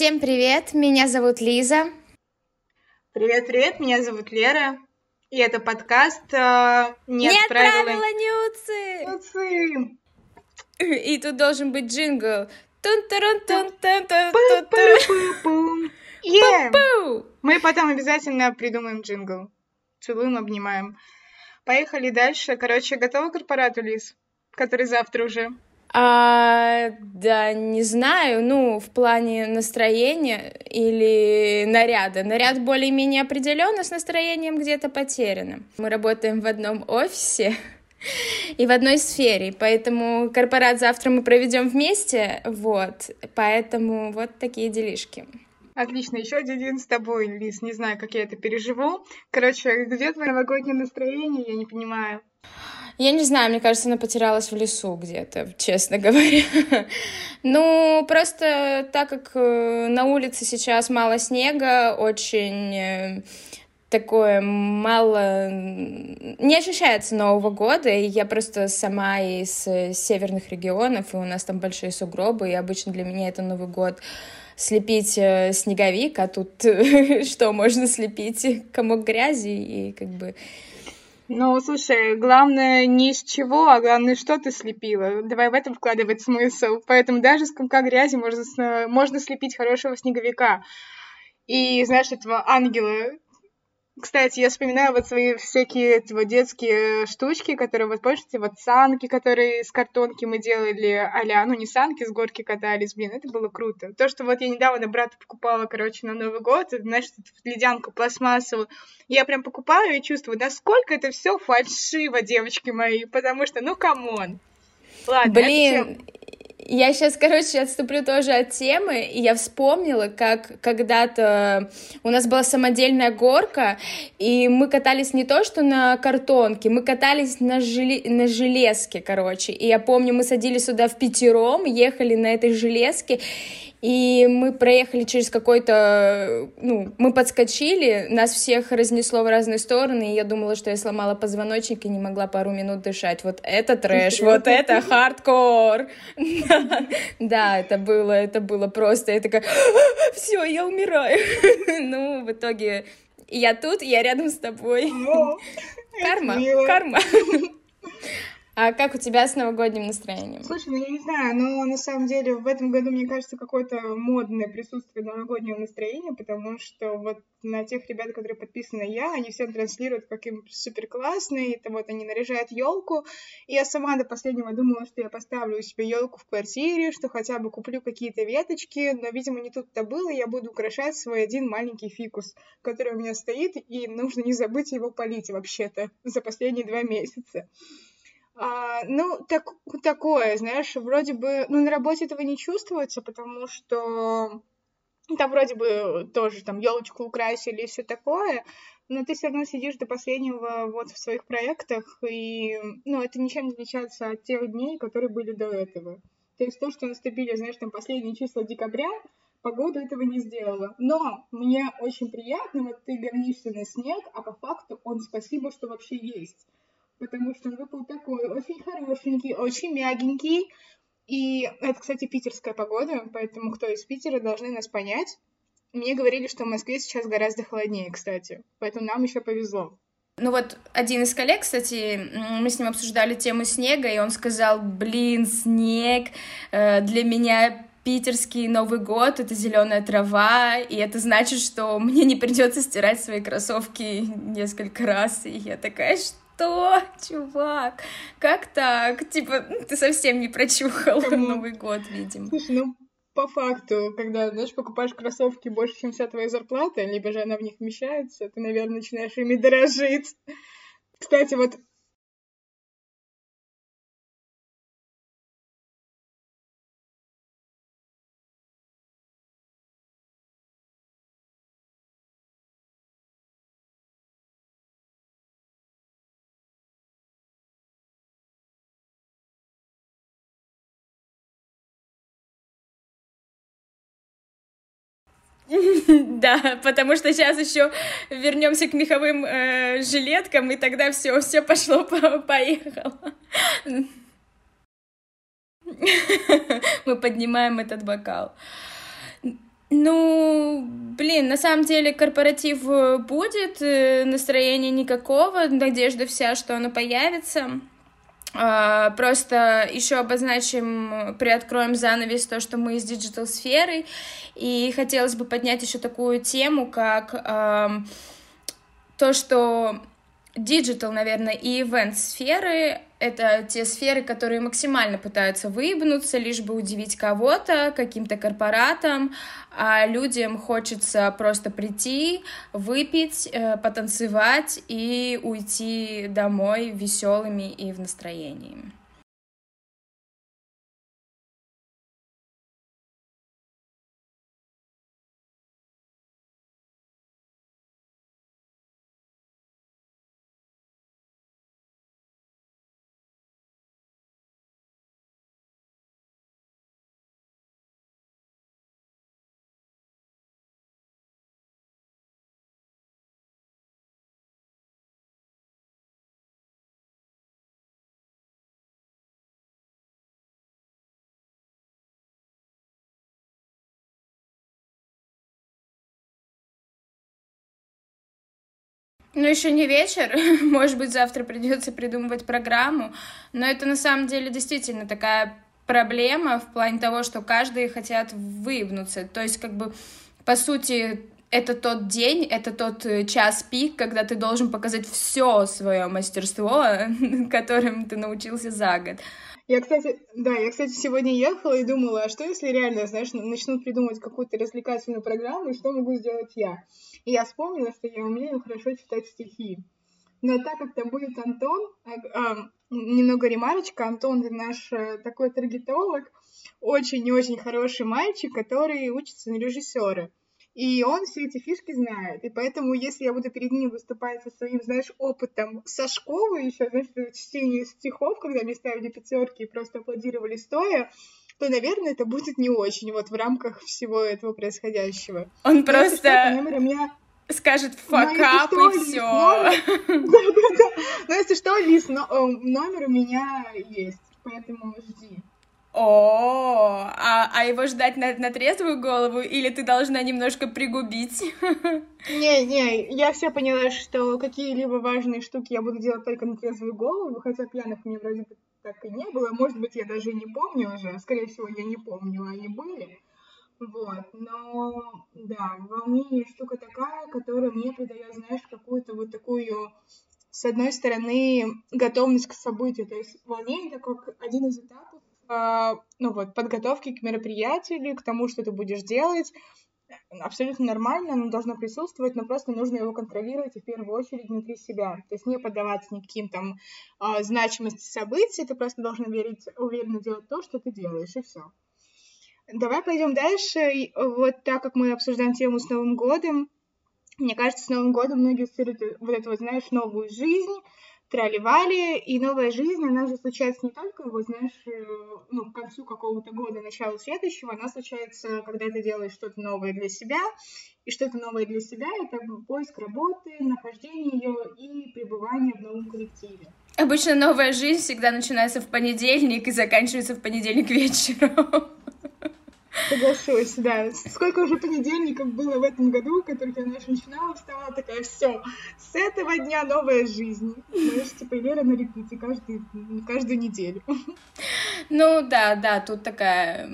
Всем привет, меня зовут Лиза. Привет-привет, меня зовут Лера. И это подкаст э, «Нет, Нет правила, правила Нюцы!» Нюцы! И тут должен быть джингл. тун тарун тун тун Мы потом обязательно придумаем джингл. Целуем, обнимаем. Поехали дальше. Короче, готова к корпорату, Лиз? Который завтра уже. А, да, не знаю, ну, в плане настроения или наряда. Наряд более-менее определенно, с настроением где-то потерянным. Мы работаем в одном офисе, и в одной сфере, поэтому корпорат завтра мы проведем вместе, вот, поэтому вот такие делишки. Отлично, еще один день с тобой, Лиз, не знаю, как я это переживу. Короче, где твое новогоднее настроение, я не понимаю. Я не знаю, мне кажется, она потерялась в лесу где-то, честно говоря. Ну, просто так как э, на улице сейчас мало снега, очень э, такое мало... Не ощущается Нового года, и я просто сама из э, северных регионов, и у нас там большие сугробы, и обычно для меня это Новый год слепить снеговик, а тут что можно слепить? Комок грязи и как бы ну, слушай, главное не из чего, а главное, что ты слепила. Давай в этом вкладывать смысл. Поэтому даже с комка грязи можно, можно слепить хорошего снеговика. И, знаешь, этого ангела, кстати, я вспоминаю вот свои всякие вот детские штучки, которые, вот помните, вот санки, которые из картонки мы делали, а ну не санки, с горки катались, блин, это было круто. То, что вот я недавно брату покупала, короче, на Новый год, это, знаешь, ледянку пластмассовую, я прям покупаю и чувствую, насколько это все фальшиво, девочки мои, потому что, ну, come on. Ладно, Блин, я сейчас, короче, отступлю тоже от темы, и я вспомнила, как когда-то у нас была самодельная горка, и мы катались не то, что на картонке, мы катались на, желе... на железке, короче, и я помню, мы садились сюда впятером, ехали на этой железке, и мы проехали через какой-то, ну, мы подскочили, нас всех разнесло в разные стороны, и я думала, что я сломала позвоночник и не могла пару минут дышать. Вот это трэш, вот это хардкор. Да, это было, это было просто, я такая, все, я умираю. Ну, в итоге я тут, я рядом с тобой. Карма, карма. А как у тебя с новогодним настроением? Слушай, ну я не знаю, но на самом деле в этом году, мне кажется, какое-то модное присутствие новогоднего настроения, потому что вот на тех ребят, которые подписаны я, они все транслируют, как им супер классные, это вот они наряжают елку. И я сама до последнего думала, что я поставлю у себя елку в квартире, что хотя бы куплю какие-то веточки, но, видимо, не тут-то было, и я буду украшать свой один маленький фикус, который у меня стоит, и нужно не забыть его полить вообще-то за последние два месяца. А, ну, так, такое, знаешь, вроде бы, ну, на работе этого не чувствуется, потому что там вроде бы тоже там елочку украсили и все такое, но ты все равно сидишь до последнего вот в своих проектах, и, ну, это ничем не отличается от тех дней, которые были до этого. То есть то, что наступили, знаешь, там последние числа декабря, погода этого не сделала. Но мне очень приятно, вот ты горнишься на снег, а по факту он спасибо, что вообще есть потому что он выпал такой очень хорошенький, очень мягенький. И это, кстати, питерская погода, поэтому кто из Питера должны нас понять. Мне говорили, что в Москве сейчас гораздо холоднее, кстати, поэтому нам еще повезло. Ну вот один из коллег, кстати, мы с ним обсуждали тему снега, и он сказал, блин, снег э, для меня питерский Новый год — это зеленая трава, и это значит, что мне не придется стирать свои кроссовки несколько раз. И я такая, что? Что, чувак? Как так? Типа, ну, ты совсем не прочухал Новый год, видимо. Слушай, ну, по факту, когда, знаешь, покупаешь кроссовки больше, чем вся твоя зарплата, либо же она в них вмещается, ты, наверное, начинаешь ими дорожить. Кстати, вот Да, потому что сейчас еще вернемся к меховым э, жилеткам, и тогда все, все пошло, поехало. Мы поднимаем этот бокал. Ну, блин, на самом деле корпоратив э, будет, э, настроения никакого, надежда вся, что оно появится. А, просто еще обозначим, приоткроем занавес то, что мы из digital сферы, и хотелось бы поднять еще такую тему, как то, что Digital, наверное, и event сферы — это те сферы, которые максимально пытаются выебнуться, лишь бы удивить кого-то, каким-то корпоратам, а людям хочется просто прийти, выпить, э, потанцевать и уйти домой веселыми и в настроении. Ну, еще не вечер, может быть, завтра придется придумывать программу, но это на самом деле действительно такая проблема в плане того, что каждый хотят выебнуться. То есть, как бы, по сути, это тот день, это тот э, час пик, когда ты должен показать все свое мастерство, которым ты научился за год. Я, кстати, да, я, кстати, сегодня ехала и думала, а что если реально, знаешь, начнут придумывать какую-то развлекательную программу, и что могу сделать я? И я вспомнила, что я умею хорошо читать стихи. Но так как там будет Антон, а, а, немного ремарочка, Антон наш а, такой таргетолог, очень и очень хороший мальчик, который учится на режиссера. И он все эти фишки знает. И поэтому, если я буду перед ним выступать со своим, знаешь, опытом со школы еще, знаешь, чтение стихов, когда мне ставили пятерки и просто аплодировали стоя, то, наверное, это будет не очень вот в рамках всего этого происходящего. Он Но просто... Что, меня... Скажет факап и все. Ну, если что, Лиз, номер у меня есть, поэтому жди. О, а, а его ждать на, на трезвую голову или ты должна немножко пригубить? Не, не, я все поняла, что какие-либо важные штуки я буду делать только на трезвую голову, хотя пьяных меня вроде бы так и не было. Может быть, я даже и не помню уже. Скорее всего, я не помню, они были. Вот, но да, волнение штука такая, которая мне придает, знаешь, какую-то вот такую, с одной стороны, готовность к событию. То есть волнение это как один из этапов а, ну вот, подготовки к мероприятию, к тому, что ты будешь делать. Абсолютно нормально, оно должно присутствовать, но просто нужно его контролировать и в первую очередь внутри себя. То есть не поддаваться никаким там э, значимости событий, ты просто должна верить, уверенно делать то, что ты делаешь, и все. Давай пойдем дальше. Вот так как мы обсуждаем тему с Новым годом, мне кажется, с Новым годом многие ассоциируют вот эту вот, знаешь, новую жизнь, трали и новая жизнь, она же случается не только, вот, знаешь, э, ну, к концу какого-то года, началу следующего, она случается, когда ты делаешь что-то новое для себя, и что-то новое для себя — это поиск работы, нахождение ее и пребывание в новом коллективе. Обычно новая жизнь всегда начинается в понедельник и заканчивается в понедельник вечером. Соглашусь, да. Сколько уже понедельников было в этом году, которых я, знаешь, начинала, вставала такая, все, с этого дня новая жизнь. Знаешь, типа Лера на репите каждый, каждую неделю. Ну да, да, тут такая,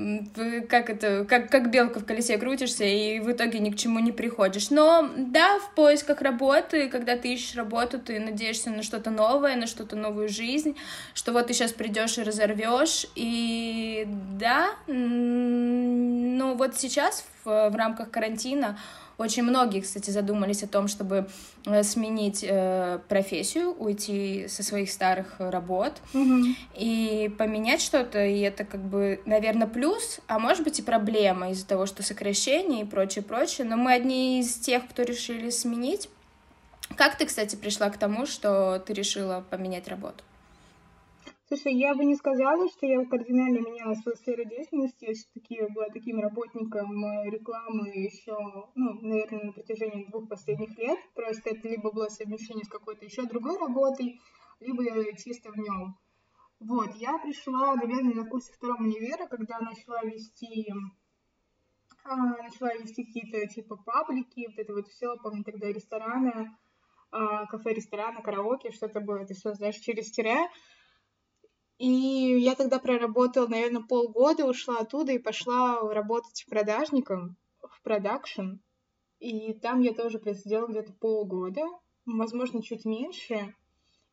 как это, как, как белка в колесе крутишься, и в итоге ни к чему не приходишь. Но да, в поисках работы, когда ты ищешь работу, ты надеешься на что-то новое, на что-то новую жизнь, что вот ты сейчас придешь и разорвешь, и да, ну вот сейчас в, в рамках карантина очень многие, кстати, задумались о том, чтобы э, сменить э, профессию, уйти со своих старых работ mm-hmm. и поменять что-то. И это как бы, наверное, плюс, а может быть и проблема из-за того, что сокращение и прочее, прочее. Но мы одни из тех, кто решили сменить. Как ты, кстати, пришла к тому, что ты решила поменять работу? Слушай, я бы не сказала, что я кардинально меняла свою сферу деятельности. Я все-таки была таким работником э, рекламы еще, ну, наверное, на протяжении двух последних лет. Просто это либо было совмещение с какой-то еще другой работой, либо чисто в нем. Вот, я пришла, наверное, на курсе второго универа, когда начала вести а, начала вести какие-то типа паблики, вот это вот все, помню тогда рестораны, а, кафе, рестораны, караоке, что-то было, это все, знаешь, через тире. И я тогда проработала, наверное, полгода, ушла оттуда и пошла работать продажником в продакшн. И там я тоже просидела где-то полгода, возможно, чуть меньше.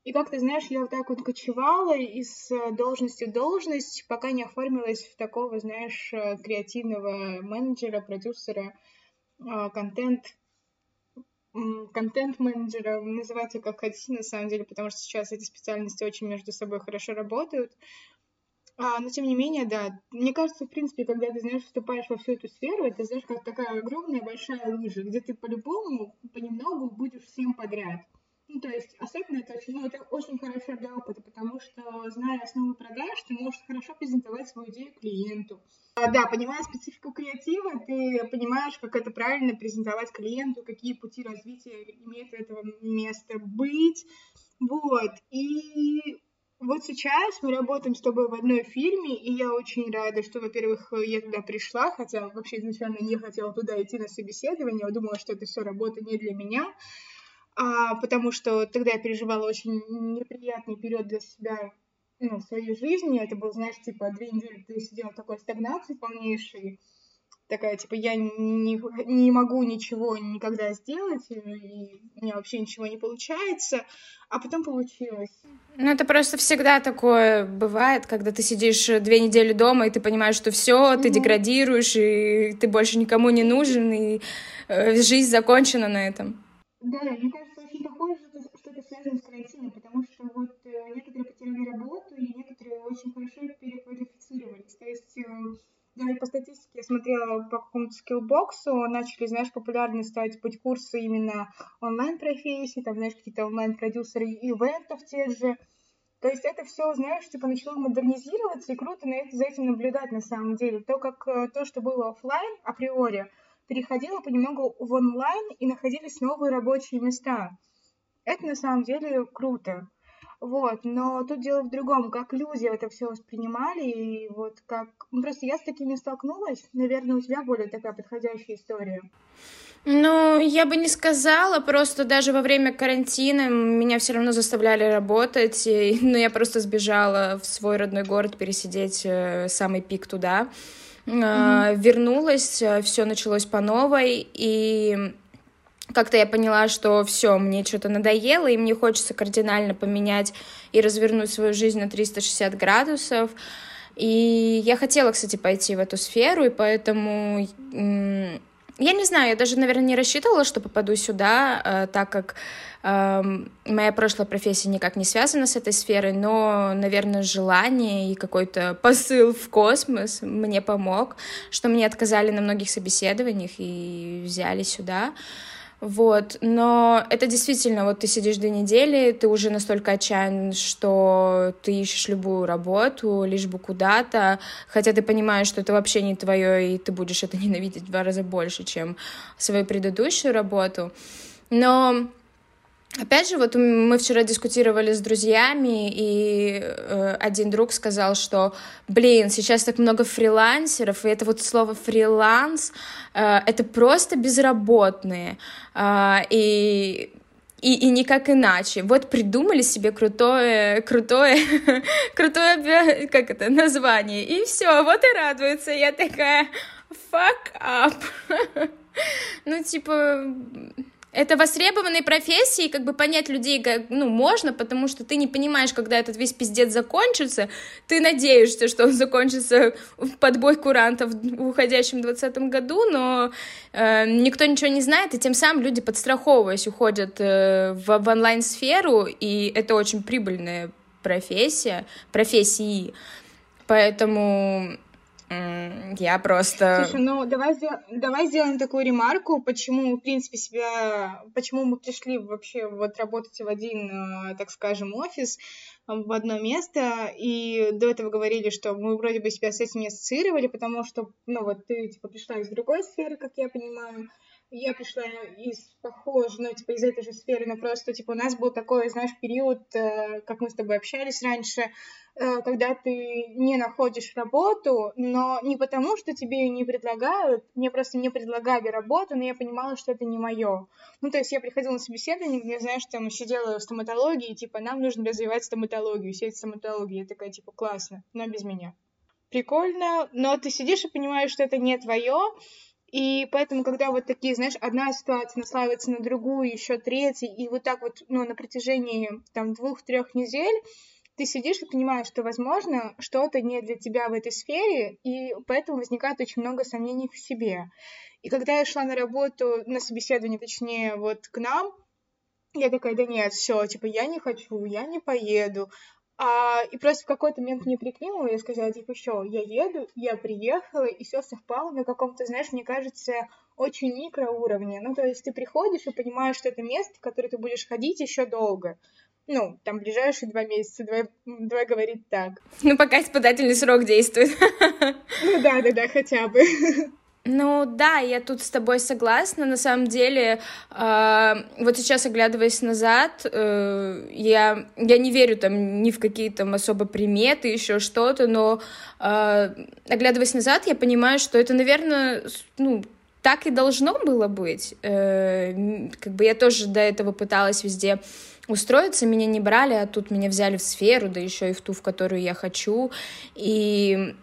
И как ты знаешь, я вот так вот кочевала из должности в должность, пока не оформилась в такого, знаешь, э, креативного менеджера, продюсера, а, контент, контент-менеджера, называйте как хотите, на самом деле, потому что сейчас эти специальности очень между собой хорошо работают. А, но тем не менее, да, мне кажется, в принципе, когда ты, знаешь, вступаешь во всю эту сферу, это, знаешь, как такая огромная большая лужа, где ты по-любому, понемногу будешь всем подряд. Ну, то есть, особенно это очень, ну, это очень хорошо для опыта, потому что, зная основы продаж, ты можешь хорошо презентовать свою идею клиенту. А, да, понимая специфику креатива, ты понимаешь, как это правильно презентовать клиенту, какие пути развития имеет этого места быть. Вот. И вот сейчас мы работаем с тобой в одной фильме, и я очень рада, что, во-первых, я туда пришла, хотя вообще изначально не хотела туда идти на собеседование, я думала, что это все работа не для меня а, потому что тогда я переживала очень неприятный период для себя ну, в своей жизни. Это был, знаешь, типа две недели ты сидела в такой стагнации полнейшей, такая, типа, я не, не могу ничего никогда сделать, и у меня вообще ничего не получается, а потом получилось. Ну, это просто всегда такое бывает, когда ты сидишь две недели дома, и ты понимаешь, что все, ты mm-hmm. деградируешь, и ты больше никому не нужен, и э, жизнь закончена на этом. Да, мне кажется, очень похоже, что, это связано с карантином, потому что вот э, некоторые потеряли работу, и некоторые очень хорошо переквалифицировались. То есть э, даже по статистике я смотрела по какому-то скиллбоксу, начали, знаешь, популярны стать быть курсы именно онлайн-профессий, там, знаешь, какие-то онлайн-продюсеры ивентов те же. То есть это все, знаешь, типа начало модернизироваться, и круто на это, за этим наблюдать на самом деле. То, как э, то, что было офлайн априори, переходила понемногу в онлайн и находились новые рабочие места. Это на самом деле круто. Вот, но тут дело в другом, как люди это все воспринимали, и вот как... Ну, просто я с такими столкнулась, наверное, у тебя более такая подходящая история. Ну, я бы не сказала, просто даже во время карантина меня все равно заставляли работать, и, ну, я просто сбежала в свой родной город пересидеть э, самый пик туда. Mm-hmm. Вернулась, э, все началось по новой, и как-то я поняла, что все, мне что-то надоело, и мне хочется кардинально поменять и развернуть свою жизнь на 360 градусов. И я хотела, кстати, пойти в эту сферу, и поэтому я не знаю, я даже, наверное, не рассчитывала, что попаду сюда, э, так как Моя прошлая профессия никак не связана с этой сферой, но, наверное, желание и какой-то посыл в космос мне помог, что мне отказали на многих собеседованиях и взяли сюда. Вот, но это действительно, вот ты сидишь две недели, ты уже настолько отчаян, что ты ищешь любую работу, лишь бы куда-то, хотя ты понимаешь, что это вообще не твое, и ты будешь это ненавидеть в два раза больше, чем свою предыдущую работу. Но Опять же, вот мы вчера дискутировали с друзьями, и э, один друг сказал, что, блин, сейчас так много фрилансеров, и это вот слово фриланс, э, это просто безработные, э, и и, и никак иначе. Вот придумали себе крутое, крутое, крутое, как это, название, и все, вот и радуются. Я такая, fuck up. ну, типа, это востребованные профессии, как бы понять людей, ну, можно, потому что ты не понимаешь, когда этот весь пиздец закончится, ты надеешься, что он закончится в подбой курантов в уходящем 2020 году, но э, никто ничего не знает, и тем самым люди, подстраховываясь, уходят э, в, в онлайн-сферу, и это очень прибыльная профессия, профессии, поэтому я просто... Слушай, ну давай, давай сделаем такую ремарку, почему, в принципе, себя... Почему мы пришли вообще вот работать в один, э, так скажем, офис, в одно место, и до этого говорили, что мы вроде бы себя с этим не ассоциировали, потому что, ну, вот ты, типа, пришла из другой сферы, как я понимаю, я пришла из похожей, ну, типа, из этой же сферы, но просто, типа, у нас был такой, знаешь, период, э, как мы с тобой общались раньше, э, когда ты не находишь работу, но не потому, что тебе ее не предлагают, мне просто не предлагали работу, но я понимала, что это не мое. Ну, то есть я приходила на собеседование, где, знаешь, там сидела в стоматологии, типа, нам нужно развивать стоматологию, сеть стоматологии. Я такая, типа, классно, но без меня. Прикольно, но ты сидишь и понимаешь, что это не твое, и поэтому, когда вот такие, знаешь, одна ситуация наслаивается на другую, еще третья, и вот так вот, ну, на протяжении там двух-трех недель, ты сидишь и понимаешь, что, возможно, что-то не для тебя в этой сфере, и поэтому возникает очень много сомнений в себе. И когда я шла на работу, на собеседование, точнее, вот к нам, я такая, да нет, все, типа, я не хочу, я не поеду. А, и просто в какой-то момент мне прикинула, я сказала, типа, что, я еду, я приехала, и все совпало на каком-то, знаешь, мне кажется, очень микроуровне. Ну, то есть ты приходишь и понимаешь, что это место, в которое ты будешь ходить еще долго. Ну, там, ближайшие два месяца, давай, давай говорить так. Ну, пока испытательный срок действует. Ну, да-да-да, хотя бы. Ну да, я тут с тобой согласна. На самом деле, э, вот сейчас оглядываясь назад, э, я, я не верю там ни в какие там особо приметы, еще что-то, но э, оглядываясь назад, я понимаю, что это, наверное, ну, так и должно было быть. Э, как бы я тоже до этого пыталась везде устроиться, меня не брали, а тут меня взяли в сферу, да еще и в ту, в которую я хочу. И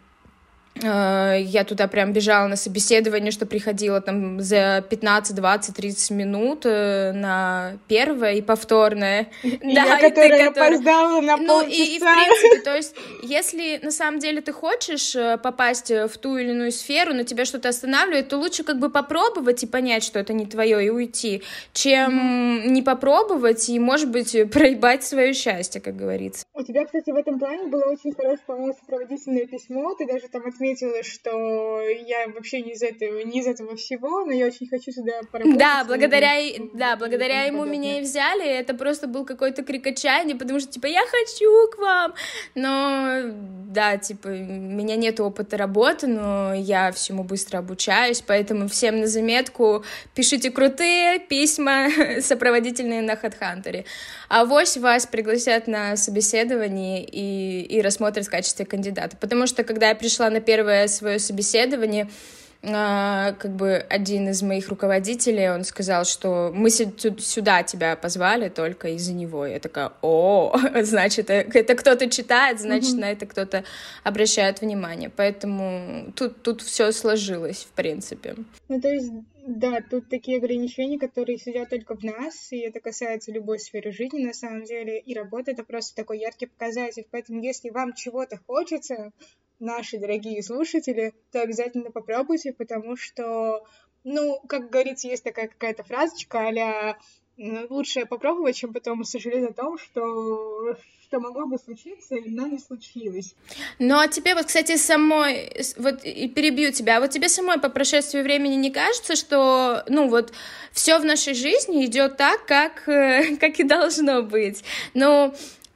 я туда прям бежала на собеседование, что приходила там за 15, 20, 30 минут э, на первое и повторное. И да, я, которая опоздала на Ну, и, и в принципе, то есть, если на самом деле ты хочешь э, попасть в ту или иную сферу, но тебя что-то останавливает, то лучше как бы попробовать и понять, что это не твое, и уйти, чем mm-hmm. не попробовать и, может быть, проебать свое счастье, как говорится. У тебя, кстати, в этом плане было очень хорошее, по-моему, сопроводительное письмо, ты даже там отметила отметила, что я вообще не из этого, не из этого всего, но я очень хочу сюда поработать. Да, благодаря, да, благодаря ему меня и взяли. Это просто был какой-то крик отчаяния, потому что, типа, я хочу к вам. Но, да, типа, у меня нет опыта работы, но я всему быстро обучаюсь, поэтому всем на заметку пишите крутые письма сопроводительные на HeadHunter. А вось вас пригласят на собеседование и, и рассмотрят в качестве кандидата. Потому что, когда я пришла на первое свое собеседование, а, как бы один из моих руководителей, он сказал, что мы сюда тебя позвали только из-за него. Я такая, о, значит, э, это кто-то читает, значит, mm-hmm. на это кто-то обращает внимание. Поэтому тут, тут все сложилось, в принципе. Ну, то есть, да, тут такие ограничения, которые сидят только в нас, и это касается любой сферы жизни, на самом деле, и работа — это просто такой яркий показатель. Поэтому, если вам чего-то хочется, наши дорогие слушатели, то обязательно попробуйте, потому что, ну, как говорится, есть такая какая-то фразочка а лучше попробовать, чем потом сожалеть о том, что что могло бы случиться, но не случилось. Ну, а тебе вот, кстати, самой, вот и перебью тебя, а вот тебе самой по прошествии времени не кажется, что, ну, вот, все в нашей жизни идет так, как, как и должно быть? Ну,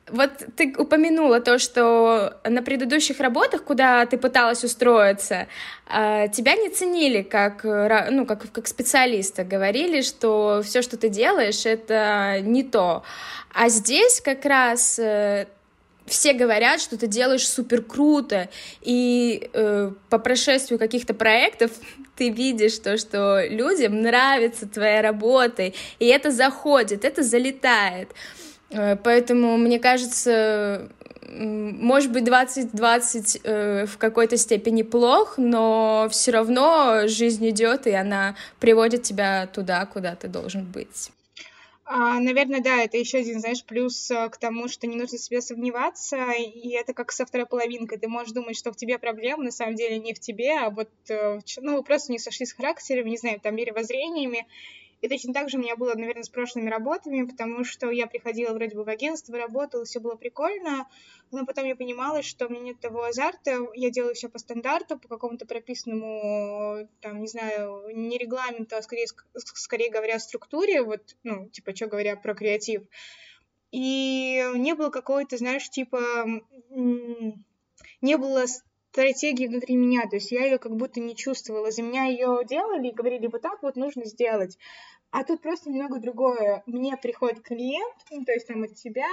вот ты упомянула то, что на предыдущих работах, куда ты пыталась устроиться, а, тебя не ценили как, ну, как, как специалиста, говорили, что все, что ты делаешь, это не то. А здесь как раз э, все говорят, что ты делаешь супер круто, и э, по прошествию каких-то проектов ты видишь то, что людям нравится твоя работа, и это заходит, это залетает. Э, поэтому, мне кажется, может быть, 2020 э, в какой-то степени плох, но все равно жизнь идет, и она приводит тебя туда, куда ты должен быть. А, наверное, да, это еще один, знаешь, плюс э, к тому, что не нужно себе сомневаться, и это как со второй половинкой. Ты можешь думать, что в тебе проблема, на самом деле не в тебе, а вот, ну, вы просто не сошли с характером, не знаю, там, мировоззрениями, и точно так же у меня было, наверное, с прошлыми работами, потому что я приходила вроде бы в агентство, работала, все было прикольно, но потом я понимала, что у меня нет того азарта, я делаю все по стандарту, по какому-то прописанному, там, не знаю, не регламенту, а скорее, скорее говоря, структуре, вот, ну, типа, что говоря про креатив. И не было какой-то, знаешь, типа, не было стратегии внутри меня, то есть я ее как будто не чувствовала. За меня ее делали и говорили, вот так вот нужно сделать. А тут просто немного другое. Мне приходит клиент, ну, то есть там от тебя,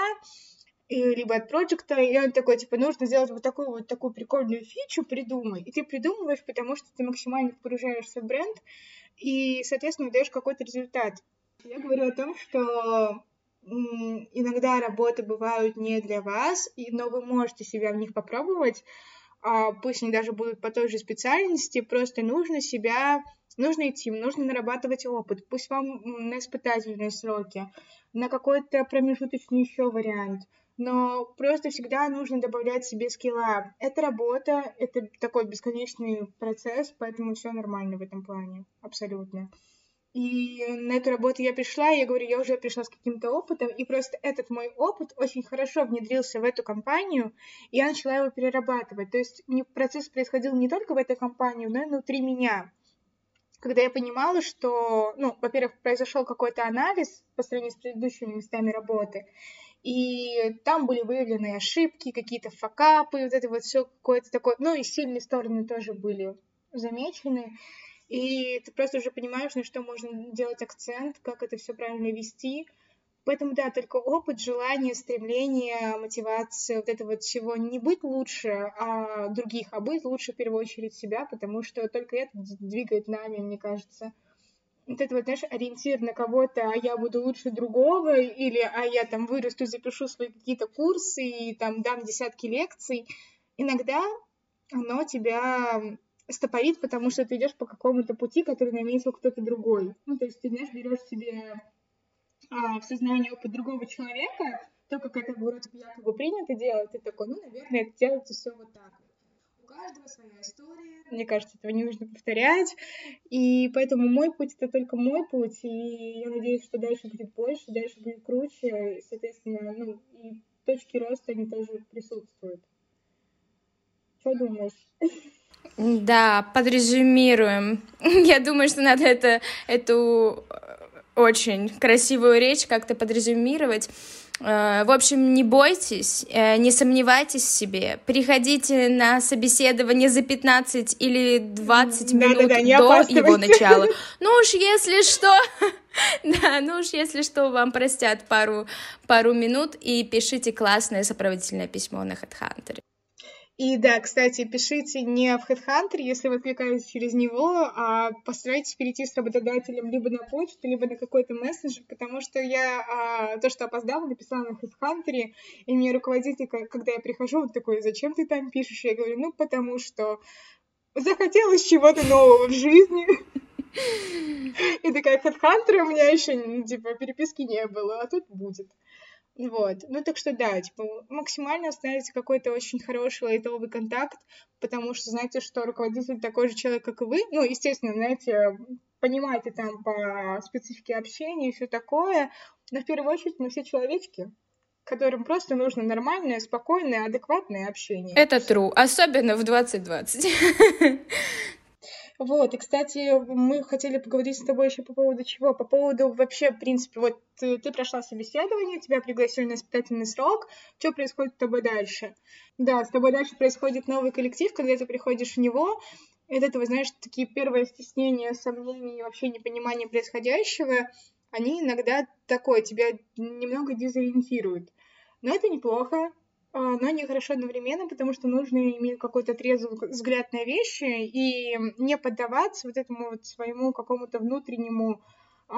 и, либо от проекта, и он такой, типа, нужно сделать вот такую вот такую прикольную фичу, придумай. И ты придумываешь, потому что ты максимально погружаешься в бренд, и, соответственно, даешь какой-то результат. Я говорю о том, что иногда работы бывают не для вас, но вы можете себя в них попробовать, пусть они даже будут по той же специальности, просто нужно себя, нужно идти, нужно нарабатывать опыт, пусть вам на испытательные сроки, на какой-то промежуточный еще вариант, но просто всегда нужно добавлять себе скилла. Это работа, это такой бесконечный процесс, поэтому все нормально в этом плане, абсолютно. И на эту работу я пришла, и я говорю, я уже пришла с каким-то опытом, и просто этот мой опыт очень хорошо внедрился в эту компанию, и я начала его перерабатывать. То есть процесс происходил не только в этой компании, но и внутри меня. Когда я понимала, что, ну, во-первых, произошел какой-то анализ по сравнению с предыдущими местами работы, и там были выявлены ошибки, какие-то факапы, вот это вот все какое-то такое, ну и сильные стороны тоже были замечены и ты просто уже понимаешь, на что можно делать акцент, как это все правильно вести. Поэтому, да, только опыт, желание, стремление, мотивация, вот это вот всего не быть лучше а других, а быть лучше в первую очередь себя, потому что только это двигает нами, мне кажется. Вот это вот, знаешь, ориентир на кого-то, а я буду лучше другого, или а я там вырасту, запишу свои какие-то курсы и там дам десятки лекций. Иногда оно тебя стопорит, потому что ты идешь по какому-то пути, который наметил кто-то другой. Ну, то есть ты, знаешь, берешь себе а, в сознание опыт другого человека, то, как это вроде бы якобы принято делать, ты такой, ну, наверное, это делается все вот так. У каждого своя история. Мне кажется, этого не нужно повторять. И поэтому мой путь — это только мой путь. И я надеюсь, что дальше будет больше, дальше будет круче. И, соответственно, ну, и точки роста, они тоже присутствуют. Что думаешь? Да, подрезюмируем. Я думаю, что надо это, эту э, очень красивую речь как-то подрезюмировать. Э, в общем, не бойтесь, э, не сомневайтесь в себе. Приходите на собеседование за 15 или 20 минут да, да, да, до его начала. Ну уж если что, да, ну уж если что, вам простят пару, пару минут и пишите классное сопроводительное письмо на HeadHunter. И да, кстати, пишите не в HeadHunter, если вы кликаете через него, а постарайтесь перейти с работодателем либо на почту, либо на какой-то мессенджер, потому что я а, то, что опоздала, написала на HeadHunter, и мне руководитель, когда я прихожу, он такой, зачем ты там пишешь? Я говорю, ну, потому что захотелось чего-то нового в жизни. И такая, HeadHunter у меня еще, типа, переписки не было, а тут будет. Вот. Ну, так что да, типа, максимально установите какой-то очень хороший лайтовый контакт, потому что знаете, что руководитель такой же человек, как и вы. Ну, естественно, знаете, понимаете там по специфике общения и все такое. Но в первую очередь мы все человечки, которым просто нужно нормальное, спокойное, адекватное общение. Это true, особенно в 2020. Вот, и, кстати, мы хотели поговорить с тобой еще по поводу чего? По поводу вообще, в принципе, вот ты, ты прошла собеседование, тебя пригласили на испытательный срок, что происходит с тобой дальше? Да, с тобой дальше происходит новый коллектив, когда ты приходишь в него, и этого, знаешь, такие первые стеснения, сомнения и вообще непонимание происходящего, они иногда такое, тебя немного дезориентируют. Но это неплохо, но они хорошо одновременно, потому что нужно иметь какой-то трезвый взгляд на вещи и не поддаваться вот этому вот своему какому-то внутреннему а,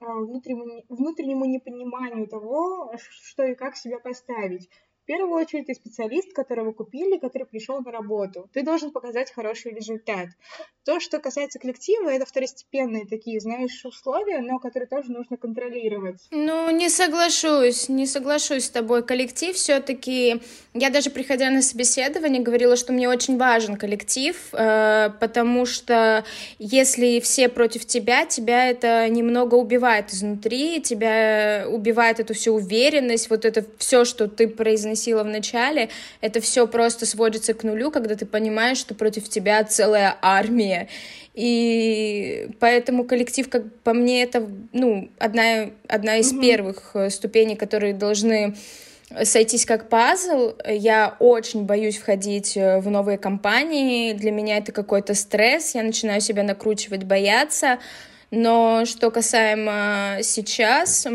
внутреннему, внутреннему непониманию того, что и как себя поставить первую очередь ты специалист, которого купили, который пришел на работу. Ты должен показать хороший результат. То, что касается коллектива, это второстепенные такие, знаешь, условия, но которые тоже нужно контролировать. Ну, не соглашусь, не соглашусь с тобой. Коллектив все-таки... Я даже, приходя на собеседование, говорила, что мне очень важен коллектив, э, потому что если все против тебя, тебя это немного убивает изнутри, тебя убивает эту всю уверенность, вот это все, что ты произносишь сила в начале, это все просто сводится к нулю, когда ты понимаешь, что против тебя целая армия. И поэтому коллектив, как по мне, это ну, одна, одна из mm-hmm. первых э, ступеней, которые должны сойтись как пазл. Я очень боюсь входить э, в новые компании. Для меня это какой-то стресс. Я начинаю себя накручивать, бояться. Но что касаемо сейчас,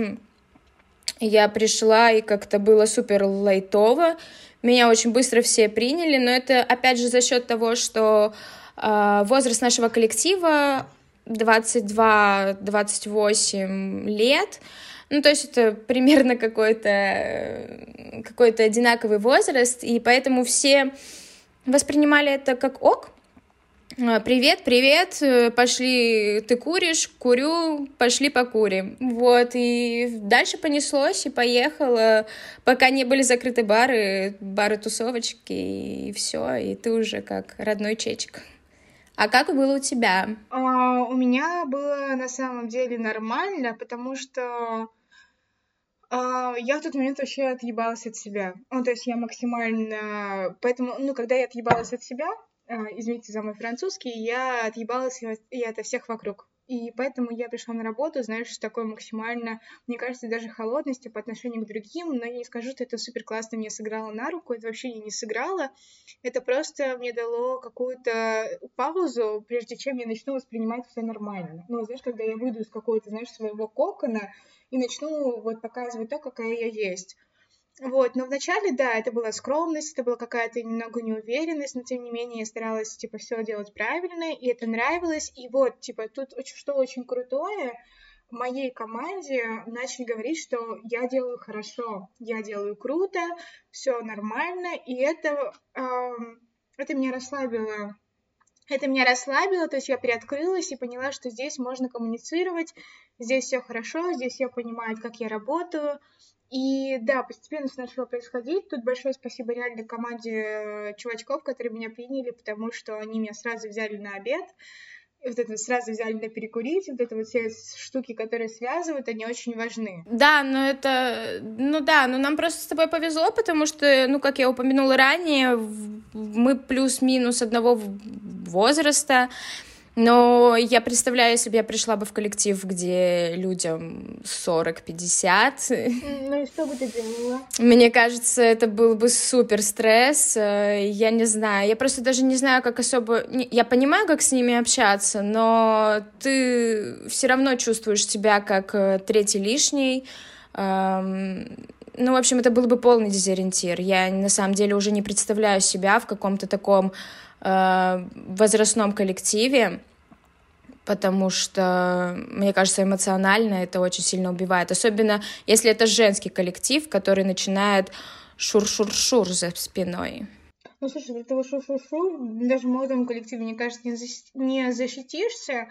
я пришла, и как-то было супер лайтово. Меня очень быстро все приняли, но это, опять же, за счет того, что э, возраст нашего коллектива 22-28 лет, ну, то есть это примерно какой-то какой одинаковый возраст, и поэтому все воспринимали это как ок, Привет, привет, пошли, ты куришь, курю, пошли покурим. Вот, и дальше понеслось, и поехала, пока не были закрыты бары, бары-тусовочки, и все, и ты уже как родной чечек. А как было у тебя? А, у меня было на самом деле нормально, потому что а, я в тот момент вообще отъебалась от себя. Ну, то есть я максимально... Поэтому, ну, когда я отъебалась от себя, а, извините за мой французский, я отъебалась и от всех вокруг. И поэтому я пришла на работу, знаешь, с такой максимально, мне кажется, даже холодностью по отношению к другим, но я не скажу, что это супер классно мне сыграло на руку, это вообще не сыграло, это просто мне дало какую-то паузу, прежде чем я начну воспринимать все нормально. Ну, знаешь, когда я выйду из какого-то, знаешь, своего кокона и начну вот показывать то, какая я есть. Вот, но вначале, да, это была скромность, это была какая-то немного неуверенность, но тем не менее я старалась, типа, все делать правильно, и это нравилось, и вот, типа, тут что очень крутое, моей команде начали говорить, что я делаю хорошо, я делаю круто, все нормально, и это, э, это меня расслабило. Это меня расслабило, то есть я приоткрылась и поняла, что здесь можно коммуницировать, здесь все хорошо, здесь все понимают, как я работаю, и да, постепенно все начало происходить. Тут большое спасибо реально команде э, чувачков, которые меня приняли, потому что они меня сразу взяли на обед, и вот это сразу взяли на перекурить, вот это вот все штуки, которые связывают, они очень важны. Да, но это, ну да, но нам просто с тобой повезло, потому что, ну, как я упомянула ранее, мы плюс-минус одного возраста, но я представляю, если бы я пришла бы в коллектив, где людям 40-50. Ну и что бы ты делала? Мне кажется, это был бы супер стресс. Э, я не знаю. Я просто даже не знаю, как особо... Я понимаю, как с ними общаться, но ты все равно чувствуешь себя как э, третий лишний. Эм, ну, в общем, это был бы полный дезориентир. Я на самом деле уже не представляю себя в каком-то таком Э, возрастном коллективе, потому что, мне кажется, эмоционально это очень сильно убивает. Особенно, если это женский коллектив, который начинает шур-шур-шур за спиной. Ну, слушай, этого шур-шур-шур даже в молодом коллективе, мне кажется, не защитишься,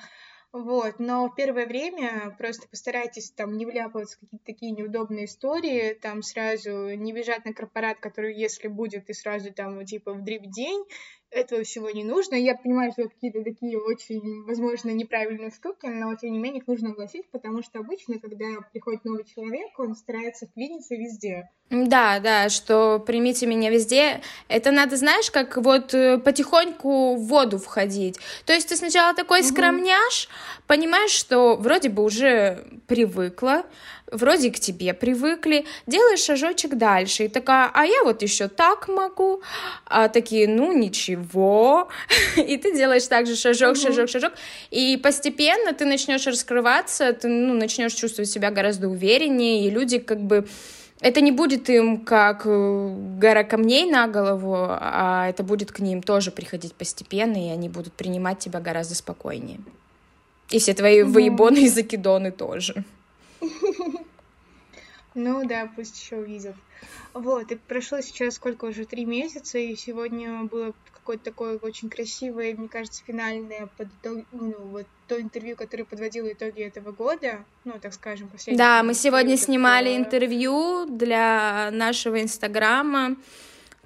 вот, но в первое время просто постарайтесь там не вляпываться в какие-то такие неудобные истории, там сразу не бежать на корпорат, который, если будет, и сразу там типа в дрип день, этого всего не нужно. Я понимаю, что какие-то такие очень, возможно, неправильные штуки, но тем не менее их нужно огласить, потому что обычно, когда приходит новый человек, он старается вклиниться везде. Да, да, что примите меня везде. Это надо, знаешь, как вот э, потихоньку в воду входить. То есть ты сначала такой скромняш, понимаешь, что вроде бы уже привыкла, вроде к тебе привыкли, делаешь шажочек дальше, и такая, а я вот еще так могу, а такие, ну ничего, и ты делаешь также шажок, шажок, шажок, и постепенно ты начнешь раскрываться, ты ну, начнешь чувствовать себя гораздо увереннее, и люди как бы это не будет им как э, гора камней на голову, а это будет к ним тоже приходить постепенно, и они будут принимать тебя гораздо спокойнее. И все твои mm-hmm. и закидоны тоже. Ну да, пусть еще увидят. Вот, и прошло сейчас сколько уже, три месяца, и сегодня было какое-то такое очень красивое, мне кажется, финальное под итог, ну, вот то интервью, которое подводило итоги этого года, ну, так скажем, последнее. Да, мы сегодня снимали интервью для нашего инстаграма,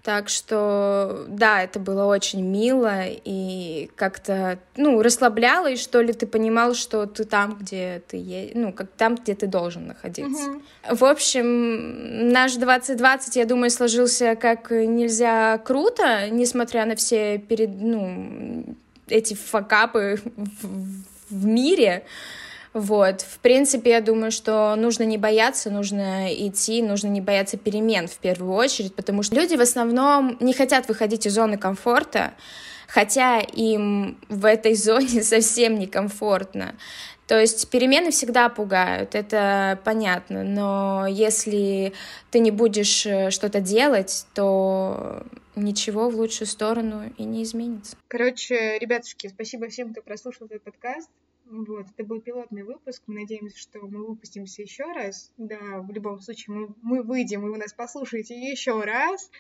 так что, да, это было очень мило и как-то, ну, расслабляло, и что ли ты понимал, что ты там, где ты есть, ну, как там, где ты должен находиться. Mm-hmm. В общем, наш 2020, я думаю, сложился как нельзя круто, несмотря на все перед, ну, эти факапы в, в мире. Вот, в принципе, я думаю, что нужно не бояться, нужно идти, нужно не бояться перемен в первую очередь, потому что люди в основном не хотят выходить из зоны комфорта, хотя им в этой зоне совсем некомфортно. То есть перемены всегда пугают, это понятно, но если ты не будешь э, что-то делать, то ничего в лучшую сторону и не изменится. Короче, ребятушки, спасибо всем, кто прослушал этот подкаст. Вот, это был пилотный выпуск. Мы надеемся, что мы выпустимся еще раз. Да, в любом случае мы, мы выйдем, и вы нас послушаете еще раз.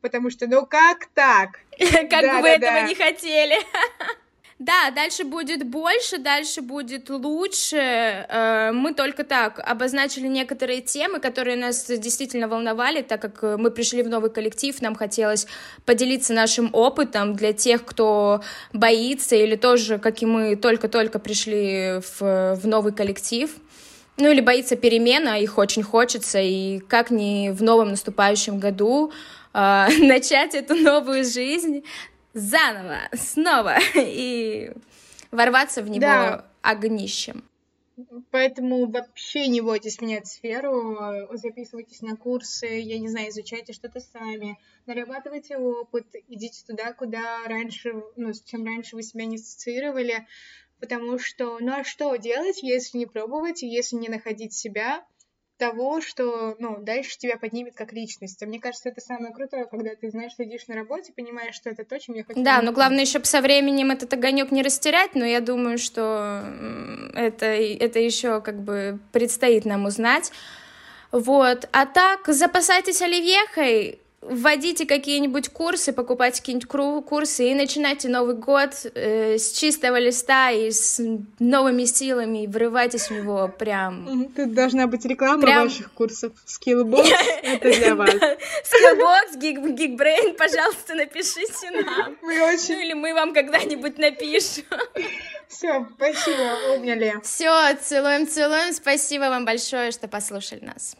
Потому что, ну как так? Как бы вы этого не хотели. Да, дальше будет больше, дальше будет лучше. Э, мы только так обозначили некоторые темы, которые нас действительно волновали, так как э, мы пришли в новый коллектив, нам хотелось поделиться нашим опытом для тех, кто боится или тоже, как и мы, только-только пришли в, в новый коллектив. Ну или боится перемена, их очень хочется, и как ни в новом наступающем году э, начать эту новую жизнь заново, снова и ворваться в него да. огнищем. Поэтому вообще не бойтесь менять сферу, записывайтесь на курсы, я не знаю, изучайте что-то сами, нарабатывайте опыт, идите туда, куда раньше, ну, с чем раньше вы себя не ассоциировали, потому что, ну а что делать, если не пробовать, если не находить себя, того, что, ну, дальше тебя поднимет как личность. А мне кажется, это самое крутое, когда ты, знаешь, сидишь на работе, понимаешь, что это то, чем я хочу. Да, но главное еще со временем этот огонек не растерять, но я думаю, что это, это еще как бы предстоит нам узнать. Вот. А так, запасайтесь оливьехой, вводите какие-нибудь курсы, покупайте какие-нибудь курсы и начинайте Новый год э, с чистого листа и с новыми силами, и врывайтесь в него прям... Тут должна быть реклама прям... ваших курсов. Skillbox — это для вас. Skillbox, Geekbrain, пожалуйста, напишите нам. Мы очень... Ну или мы вам когда-нибудь напишем. Все, спасибо, обняли. Все, целуем, целуем. Спасибо вам большое, что послушали нас.